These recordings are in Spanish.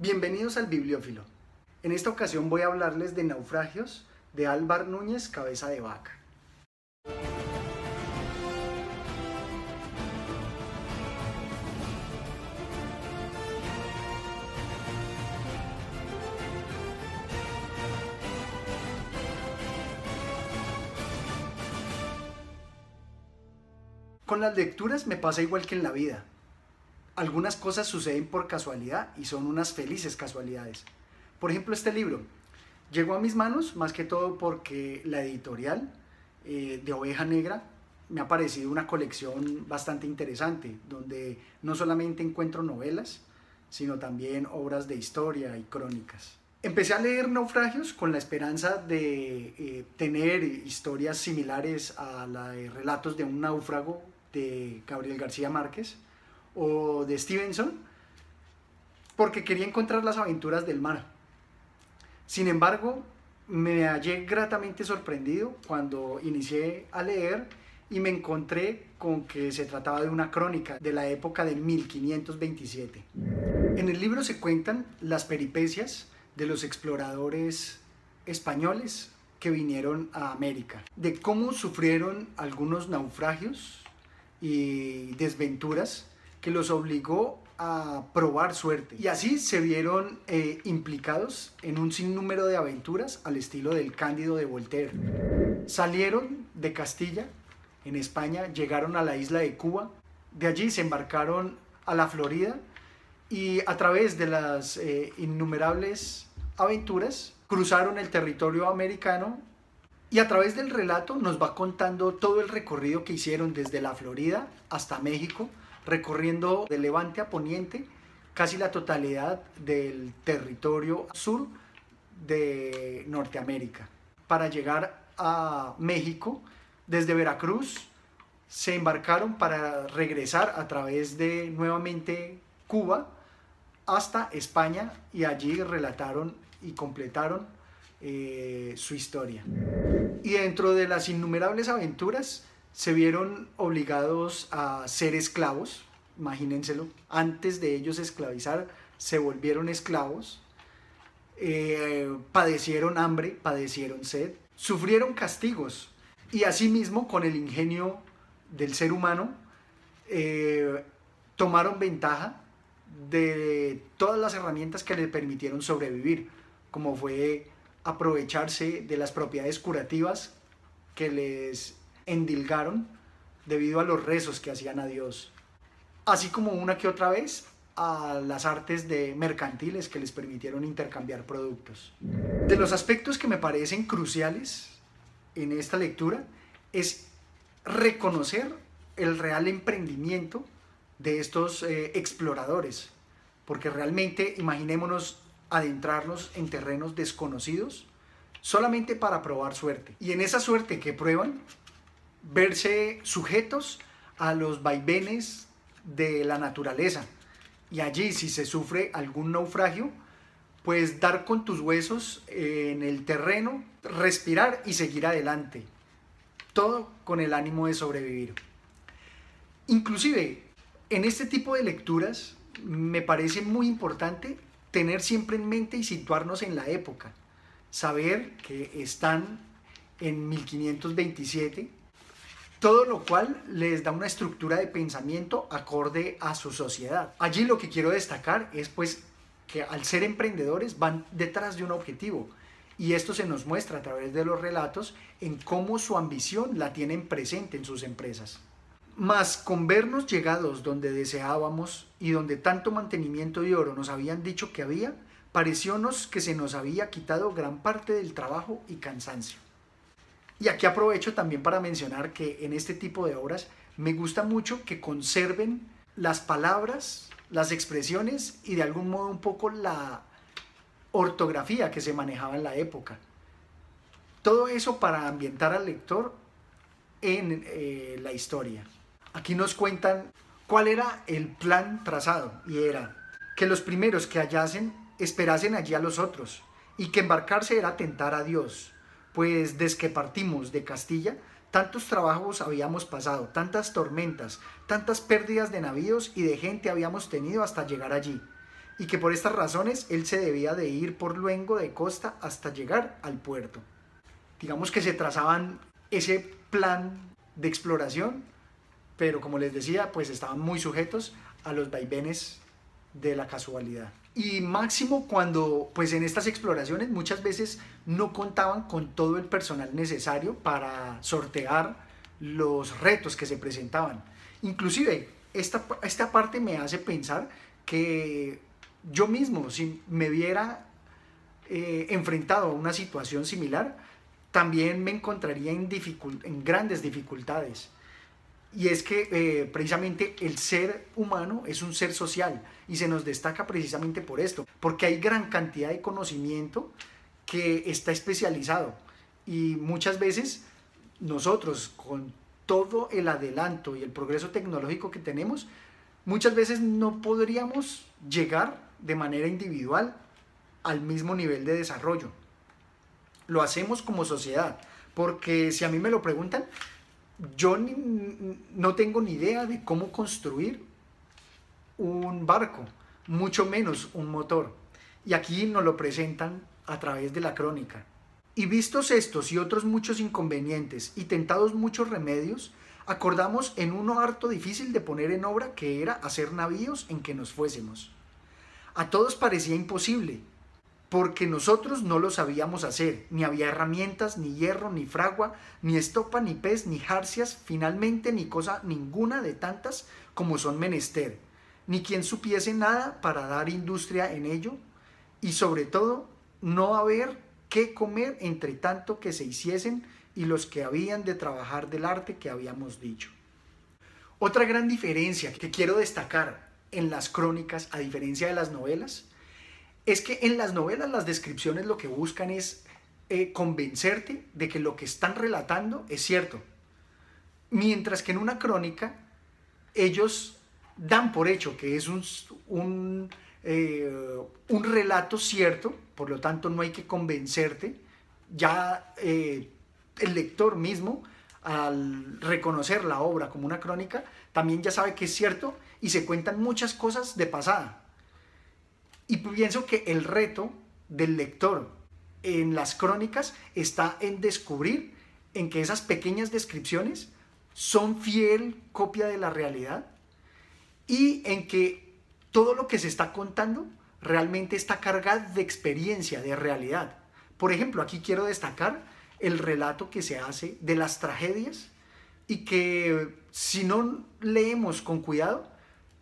Bienvenidos al Bibliófilo. En esta ocasión voy a hablarles de Naufragios de Álvar Núñez Cabeza de Vaca. Con las lecturas me pasa igual que en la vida. Algunas cosas suceden por casualidad y son unas felices casualidades. Por ejemplo, este libro llegó a mis manos más que todo porque la editorial eh, de Oveja Negra me ha parecido una colección bastante interesante, donde no solamente encuentro novelas, sino también obras de historia y crónicas. Empecé a leer Naufragios con la esperanza de eh, tener historias similares a la de Relatos de un náufrago de Gabriel García Márquez o de Stevenson, porque quería encontrar las aventuras del mar. Sin embargo, me hallé gratamente sorprendido cuando inicié a leer y me encontré con que se trataba de una crónica de la época de 1527. En el libro se cuentan las peripecias de los exploradores españoles que vinieron a América, de cómo sufrieron algunos naufragios y desventuras que los obligó a probar suerte. Y así se vieron eh, implicados en un sinnúmero de aventuras al estilo del Cándido de Voltaire. Salieron de Castilla, en España, llegaron a la isla de Cuba, de allí se embarcaron a la Florida y a través de las eh, innumerables aventuras cruzaron el territorio americano y a través del relato nos va contando todo el recorrido que hicieron desde la Florida hasta México, recorriendo de levante a poniente casi la totalidad del territorio sur de Norteamérica. Para llegar a México, desde Veracruz, se embarcaron para regresar a través de nuevamente Cuba hasta España y allí relataron y completaron eh, su historia. Y dentro de las innumerables aventuras se vieron obligados a ser esclavos, imagínenselo, antes de ellos esclavizar se volvieron esclavos, eh, padecieron hambre, padecieron sed, sufrieron castigos. Y asimismo con el ingenio del ser humano eh, tomaron ventaja de todas las herramientas que les permitieron sobrevivir, como fue aprovecharse de las propiedades curativas que les endilgaron debido a los rezos que hacían a Dios, así como una que otra vez a las artes de mercantiles que les permitieron intercambiar productos. De los aspectos que me parecen cruciales en esta lectura es reconocer el real emprendimiento de estos eh, exploradores, porque realmente imaginémonos adentrarnos en terrenos desconocidos solamente para probar suerte. Y en esa suerte que prueban, verse sujetos a los vaivenes de la naturaleza. Y allí, si se sufre algún naufragio, pues dar con tus huesos en el terreno, respirar y seguir adelante. Todo con el ánimo de sobrevivir. Inclusive, en este tipo de lecturas me parece muy importante tener siempre en mente y situarnos en la época, saber que están en 1527, todo lo cual les da una estructura de pensamiento acorde a su sociedad. Allí lo que quiero destacar es pues que al ser emprendedores van detrás de un objetivo y esto se nos muestra a través de los relatos en cómo su ambición la tienen presente en sus empresas. Mas con vernos llegados donde deseábamos y donde tanto mantenimiento de oro nos habían dicho que había, pareciónos que se nos había quitado gran parte del trabajo y cansancio. Y aquí aprovecho también para mencionar que en este tipo de obras me gusta mucho que conserven las palabras, las expresiones y de algún modo un poco la ortografía que se manejaba en la época. Todo eso para ambientar al lector en eh, la historia. Aquí nos cuentan cuál era el plan trazado y era que los primeros que hallasen esperasen allí a los otros y que embarcarse era tentar a Dios, pues desde que partimos de Castilla tantos trabajos habíamos pasado, tantas tormentas, tantas pérdidas de navíos y de gente habíamos tenido hasta llegar allí. y que por estas razones él se debía de ir por luengo de costa hasta llegar al puerto. Digamos que se trazaban ese plan de exploración, pero como les decía, pues estaban muy sujetos a los vaivenes de la casualidad. Y máximo cuando, pues en estas exploraciones muchas veces no contaban con todo el personal necesario para sortear los retos que se presentaban. Inclusive, esta, esta parte me hace pensar que yo mismo, si me viera eh, enfrentado a una situación similar, también me encontraría en, en grandes dificultades. Y es que eh, precisamente el ser humano es un ser social y se nos destaca precisamente por esto, porque hay gran cantidad de conocimiento que está especializado y muchas veces nosotros con todo el adelanto y el progreso tecnológico que tenemos, muchas veces no podríamos llegar de manera individual al mismo nivel de desarrollo. Lo hacemos como sociedad, porque si a mí me lo preguntan, yo no tengo ni idea de cómo construir un barco, mucho menos un motor. Y aquí nos lo presentan a través de la crónica. Y vistos estos y otros muchos inconvenientes y tentados muchos remedios, acordamos en uno harto difícil de poner en obra que era hacer navíos en que nos fuésemos. A todos parecía imposible, porque nosotros no lo sabíamos hacer, ni había herramientas, ni hierro, ni fragua, ni estopa, ni pez, ni jarcias, finalmente ni cosa ninguna de tantas como son menester, ni quien supiese nada para dar industria en ello, y sobre todo no haber qué comer entre tanto que se hiciesen y los que habían de trabajar del arte que habíamos dicho. Otra gran diferencia que quiero destacar en las crónicas, a diferencia de las novelas, es que en las novelas las descripciones lo que buscan es eh, convencerte de que lo que están relatando es cierto. Mientras que en una crónica ellos dan por hecho que es un, un, eh, relato cierto, por lo tanto no hay que convencerte, ya eh, el lector mismo al reconocer la obra como una crónica, también ya sabe que es cierto y se cuentan muchas cosas de pasada. Y pienso que el reto del lector en las crónicas está en descubrir en que esas pequeñas descripciones son fiel copia de la realidad y en que todo lo que se está contando realmente está cargado de experiencia, de realidad. Por ejemplo, aquí quiero destacar el relato que se hace de las tragedias y que si no leemos con cuidado,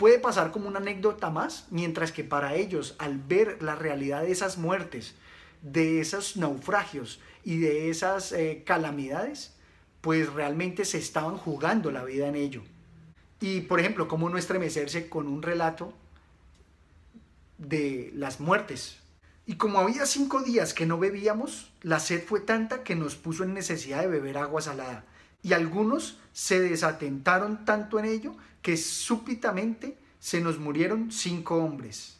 puede pasar como una anécdota más, mientras que para ellos, al ver la realidad de esas muertes, de esos naufragios y de esas eh, calamidades, pues realmente se estaban jugando la vida en ello. Y por ejemplo, cómo no estremecerse con un relato de las muertes. Y como había cinco días que no bebíamos, la sed fue tanta que nos puso en necesidad de beber agua salada. Y algunos se desatentaron tanto en ello que súbitamente se nos murieron cinco hombres.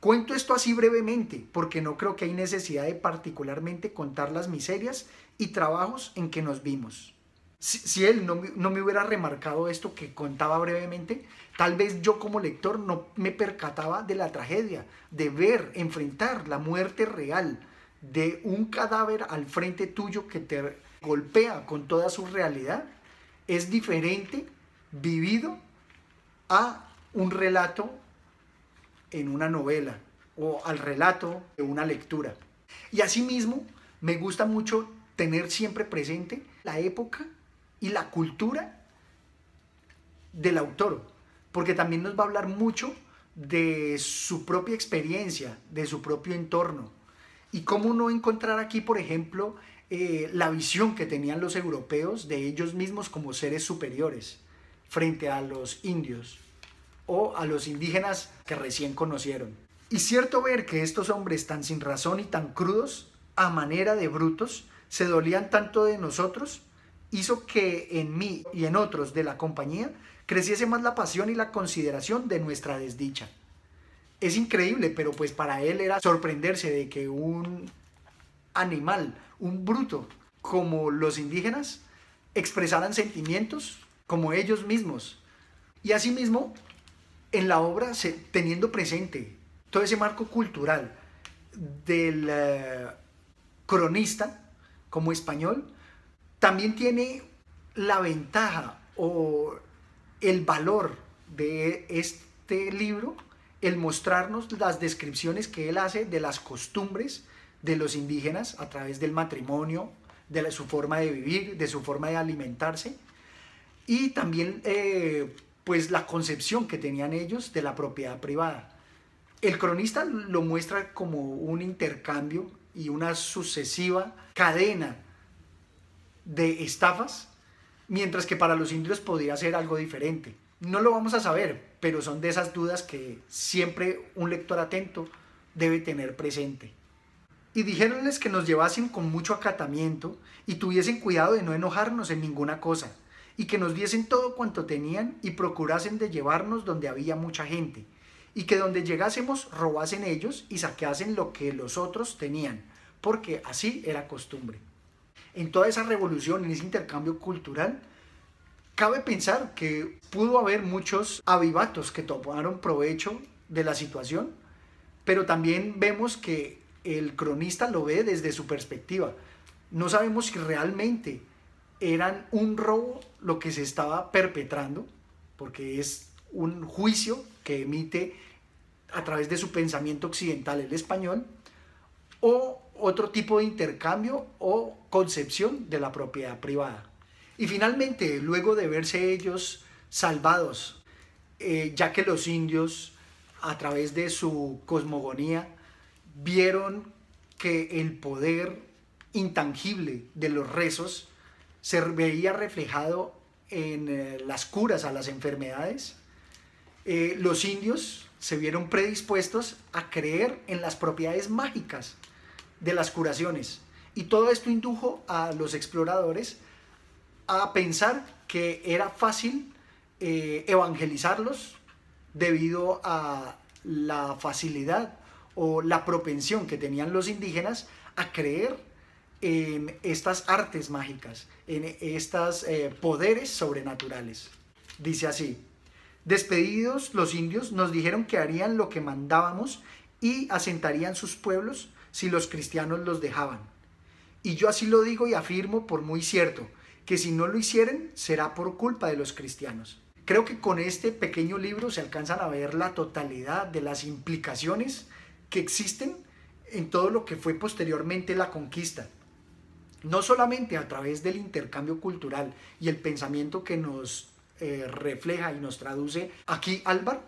Cuento esto así brevemente porque no creo que hay necesidad de particularmente contar las miserias y trabajos en que nos vimos. Si, él no, no, me hubiera remarcado esto que contaba brevemente, tal vez yo como lector no me percataba de la tragedia, de ver, enfrentar la muerte real de un cadáver al frente tuyo que te golpea con toda su realidad. Es diferente vivido a un relato en una novela o al relato de una lectura. Y asimismo, me gusta mucho tener siempre presente la época y la cultura del autor, porque también nos va a hablar mucho de su propia experiencia, de su propio entorno. Y cómo no encontrar aquí, por ejemplo, eh, la visión que tenían los europeos de ellos mismos como seres superiores frente a los indios o a los indígenas que recién conocieron. Y cierto ver que estos hombres tan sin razón y tan crudos, a manera de brutos, se dolían tanto de nosotros, hizo que en mí y en otros de la compañía creciese más la pasión y la consideración de nuestra desdicha. Es increíble, pero pues para él era sorprenderse de que un animal, un bruto, como los indígenas, expresaran sentimientos como ellos mismos. Y asimismo, en la obra, teniendo presente todo ese marco cultural del eh, cronista como español, también tiene la ventaja o el valor de este libro, el mostrarnos las descripciones que él hace de las costumbres de los indígenas a través del matrimonio, de su forma de vivir, de su forma de alimentarse y también eh, pues la concepción que tenían ellos de la propiedad privada. El cronista lo muestra como un intercambio y una sucesiva cadena de estafas, mientras que para los indios podría ser algo diferente. No lo vamos a saber, pero son de esas dudas que siempre un lector atento debe tener presente. Y dijéronles que nos llevasen con mucho acatamiento y tuviesen cuidado de no enojarnos en ninguna cosa, y que nos diesen todo cuanto tenían y procurasen de llevarnos donde había mucha gente, y que donde llegásemos robasen ellos y saqueasen lo que los otros tenían, porque así era costumbre. En toda esa revolución, en ese intercambio cultural, cabe pensar que pudo haber muchos avivatos que tomaron provecho de la situación, pero también vemos que el cronista lo ve desde su perspectiva. No sabemos si realmente eran un robo lo que se estaba perpetrando, porque es un juicio que emite a través de su pensamiento occidental el español, o otro tipo de intercambio o concepción de la propiedad privada. Y finalmente, luego de verse ellos salvados, eh, ya que los indios, a través de su cosmogonía, vieron que el poder intangible de los rezos se veía reflejado en eh, las curas a las enfermedades, eh, los indios se vieron predispuestos a creer en las propiedades mágicas de las curaciones. Y todo esto indujo a los exploradores a pensar que era fácil eh, evangelizarlos debido a la facilidad o la propensión que tenían los indígenas a creer en estas artes mágicas, en estos eh, poderes sobrenaturales. Dice así, despedidos los indios nos dijeron que harían lo que mandábamos y asentarían sus pueblos si los cristianos los dejaban. Y yo así lo digo y afirmo por muy cierto, que si no lo hicieren será por culpa de los cristianos. Creo que con este pequeño libro se alcanzan a ver la totalidad de las implicaciones que existen en todo lo que fue posteriormente la conquista no solamente a través del intercambio cultural y el pensamiento que nos eh, refleja y nos traduce aquí Álvaro,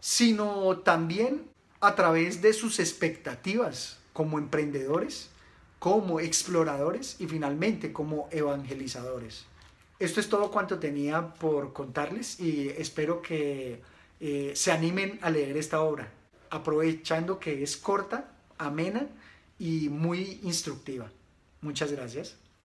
sino también a través de sus expectativas como emprendedores, como exploradores y finalmente como evangelizadores. Esto es todo cuanto tenía por contarles y espero que eh, se animen a leer esta obra, aprovechando que es corta, amena y muy instructiva. Muchas gracias.